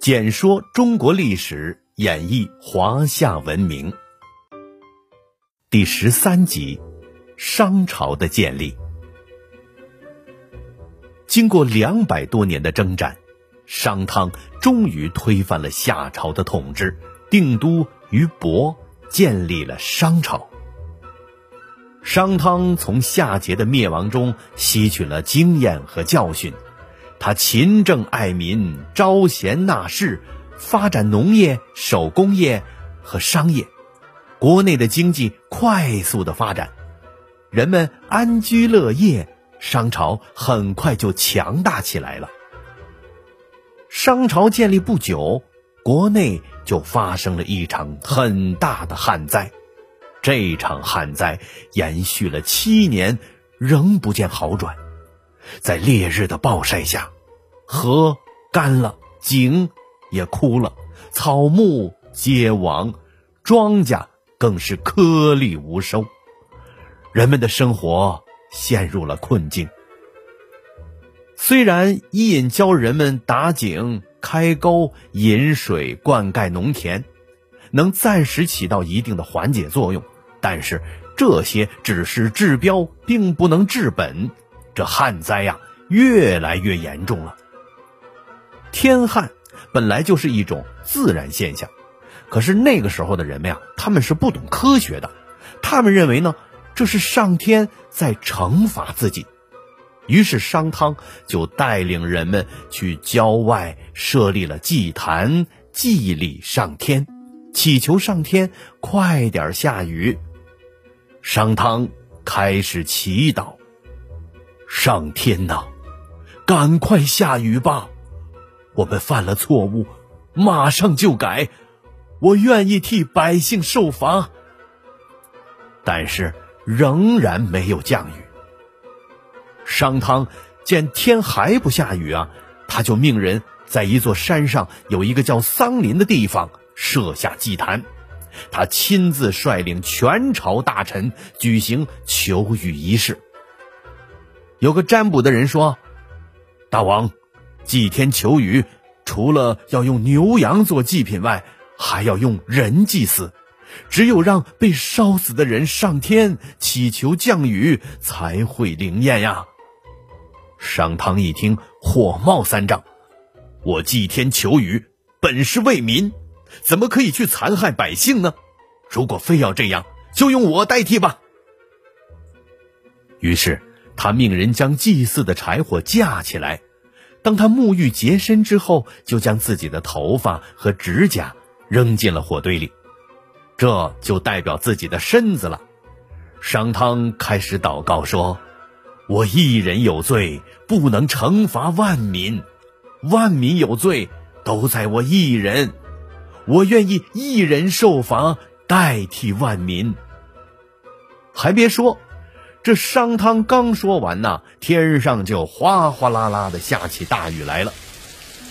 简说中国历史，演绎华夏文明。第十三集：商朝的建立。经过两百多年的征战，商汤终于推翻了夏朝的统治，定都于亳，建立了商朝。商汤从夏桀的灭亡中吸取了经验和教训，他勤政爱民，招贤纳士，发展农业、手工业和商业，国内的经济快速的发展，人们安居乐业。商朝很快就强大起来了。商朝建立不久，国内就发生了一场很大的旱灾。这场旱灾延续了七年，仍不见好转。在烈日的暴晒下，河干了，井也枯了，草木皆亡，庄稼更是颗粒无收，人们的生活。陷入了困境。虽然伊尹教人们打井、开沟、引水、灌溉农田，能暂时起到一定的缓解作用，但是这些只是治标，并不能治本。这旱灾呀，越来越严重了。天旱本来就是一种自然现象，可是那个时候的人们呀，他们是不懂科学的，他们认为呢。这是上天在惩罚自己，于是商汤就带领人们去郊外设立了祭坛，祭礼上天，祈求上天快点下雨。商汤开始祈祷：“上天呐，赶快下雨吧！我们犯了错误，马上就改，我愿意替百姓受罚。”但是。仍然没有降雨。商汤见天还不下雨啊，他就命人在一座山上有一个叫桑林的地方设下祭坛，他亲自率领全朝大臣举行求雨仪式。有个占卜的人说：“大王，祭天求雨，除了要用牛羊做祭品外，还要用人祭祀。”只有让被烧死的人上天祈求降雨，才会灵验呀！商汤一听，火冒三丈：“我祭天求雨，本是为民，怎么可以去残害百姓呢？如果非要这样，就用我代替吧。”于是他命人将祭祀的柴火架起来，当他沐浴洁身之后，就将自己的头发和指甲扔进了火堆里。这就代表自己的身子了。商汤开始祷告说：“我一人有罪，不能惩罚万民；万民有罪，都在我一人。我愿意一人受罚，代替万民。”还别说，这商汤刚说完呐，天上就哗哗啦啦的下起大雨来了。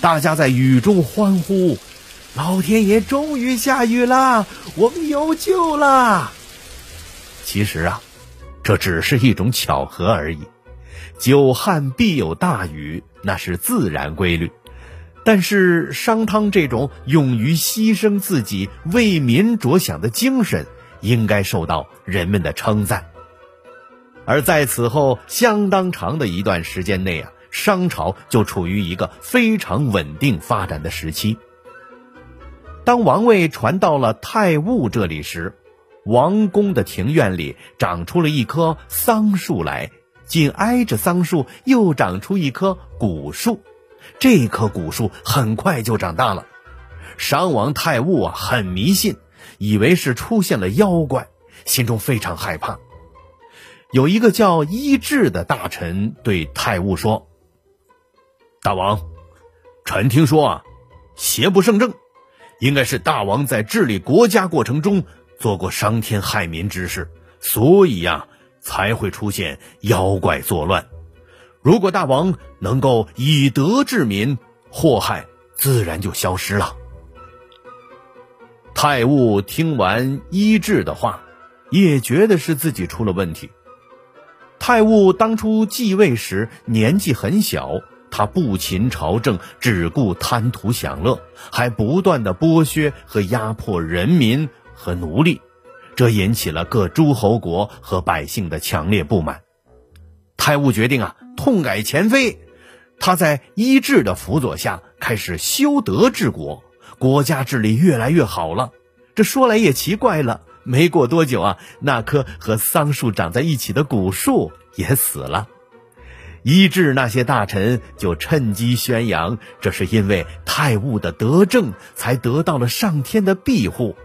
大家在雨中欢呼。老天爷终于下雨了，我们有救了。其实啊，这只是一种巧合而已。久旱必有大雨，那是自然规律。但是商汤这种勇于牺牲自己、为民着想的精神，应该受到人们的称赞。而在此后相当长的一段时间内啊，商朝就处于一个非常稳定发展的时期。当王位传到了太戊这里时，王宫的庭院里长出了一棵桑树来，紧挨着桑树又长出一棵古树，这棵古树很快就长大了。商王太戊啊，很迷信，以为是出现了妖怪，心中非常害怕。有一个叫伊稚的大臣对太戊说：“大王，臣听说啊，邪不胜正。”应该是大王在治理国家过程中做过伤天害民之事，所以呀才会出现妖怪作乱。如果大王能够以德治民，祸害自然就消失了。太戊听完医治的话，也觉得是自己出了问题。太戊当初继位时年纪很小，他不勤朝政，只顾贪图享乐，还不断的剥削和压迫人民和奴隶，这引起了各诸侯国和百姓的强烈不满。太戊决定啊，痛改前非，他在伊稚的辅佐下开始修德治国，国家治理越来越好了。这说来也奇怪了，没过多久啊，那棵和桑树长在一起的古树也死了。医治那些大臣就趁机宣扬，这是因为太戊的德政才得到了上天的庇护，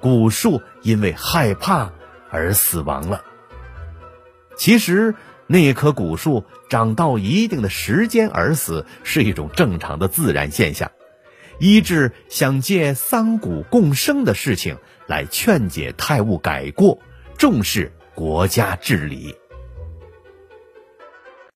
古树因为害怕而死亡了。其实那棵古树长到一定的时间而死是一种正常的自然现象。医治想借桑谷共生的事情来劝解太戊改过，重视国家治理。